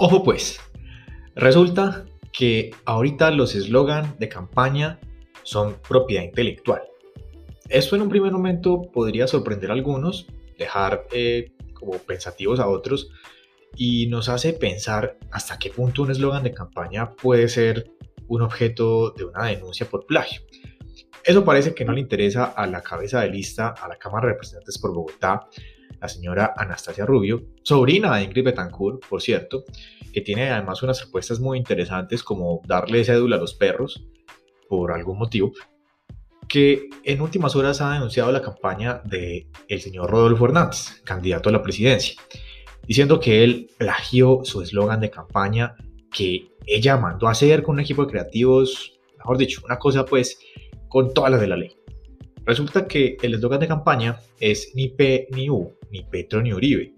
Ojo pues, resulta que ahorita los eslogan de campaña son propiedad intelectual. Esto en un primer momento podría sorprender a algunos, dejar eh, como pensativos a otros y nos hace pensar hasta qué punto un eslogan de campaña puede ser un objeto de una denuncia por plagio. Eso parece que no le interesa a la cabeza de lista a la Cámara de Representantes por Bogotá, la señora Anastasia Rubio, sobrina de Ingrid Betancourt, por cierto, que tiene además unas propuestas muy interesantes como darle cédula a los perros, por algún motivo, que en últimas horas ha denunciado la campaña de el señor Rodolfo Hernández, candidato a la presidencia, diciendo que él plagió su eslogan de campaña que ella mandó a hacer con un equipo de creativos, mejor dicho, una cosa pues con todas las de la ley. Resulta que el eslogan de campaña es ni P ni U, ni Petro ni Uribe.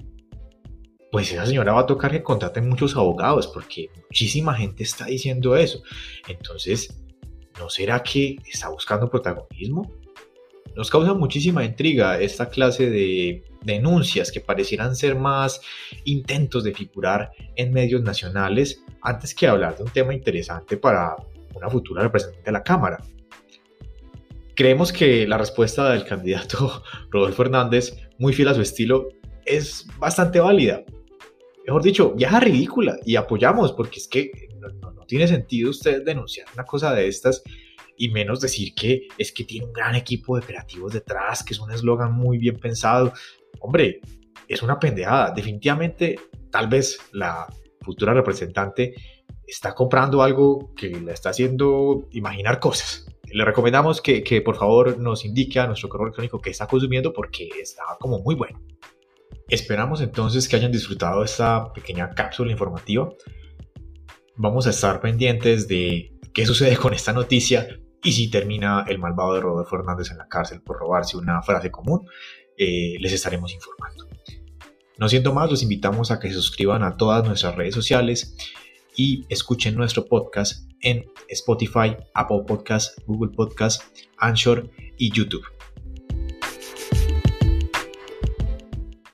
Pues esa señora va a tocar que contraten muchos abogados porque muchísima gente está diciendo eso. Entonces, ¿no será que está buscando protagonismo? Nos causa muchísima intriga esta clase de denuncias que parecieran ser más intentos de figurar en medios nacionales antes que hablar de un tema interesante para una futura representante de la Cámara. Creemos que la respuesta del candidato Rodolfo Hernández, muy fiel a su estilo, es bastante válida. Mejor dicho, viaja ridícula y apoyamos porque es que no, tiene sentido usted denunciar una cosa de estas y menos decir que es que tiene un gran equipo de creativos detrás, que es un eslogan muy bien pensado. Hombre, es una pendejada. Definitivamente, tal vez la futura representante está comprando algo que le está haciendo imaginar cosas le recomendamos que, por favor nos indique a nuestro correo electrónico que está consumiendo porque está como muy bueno. Esperamos entonces que hayan disfrutado esta pequeña cápsula informativa. Vamos a estar pendientes de qué sucede con esta noticia y si termina el malvado de Rodolfo Fernández en la cárcel por robarse una frase común, eh, les estaremos informando. No siendo más, los invitamos a que se suscriban a todas nuestras redes sociales y escuchen nuestro podcast en Spotify, Apple Podcast, Google Podcast, Anchor y YouTube.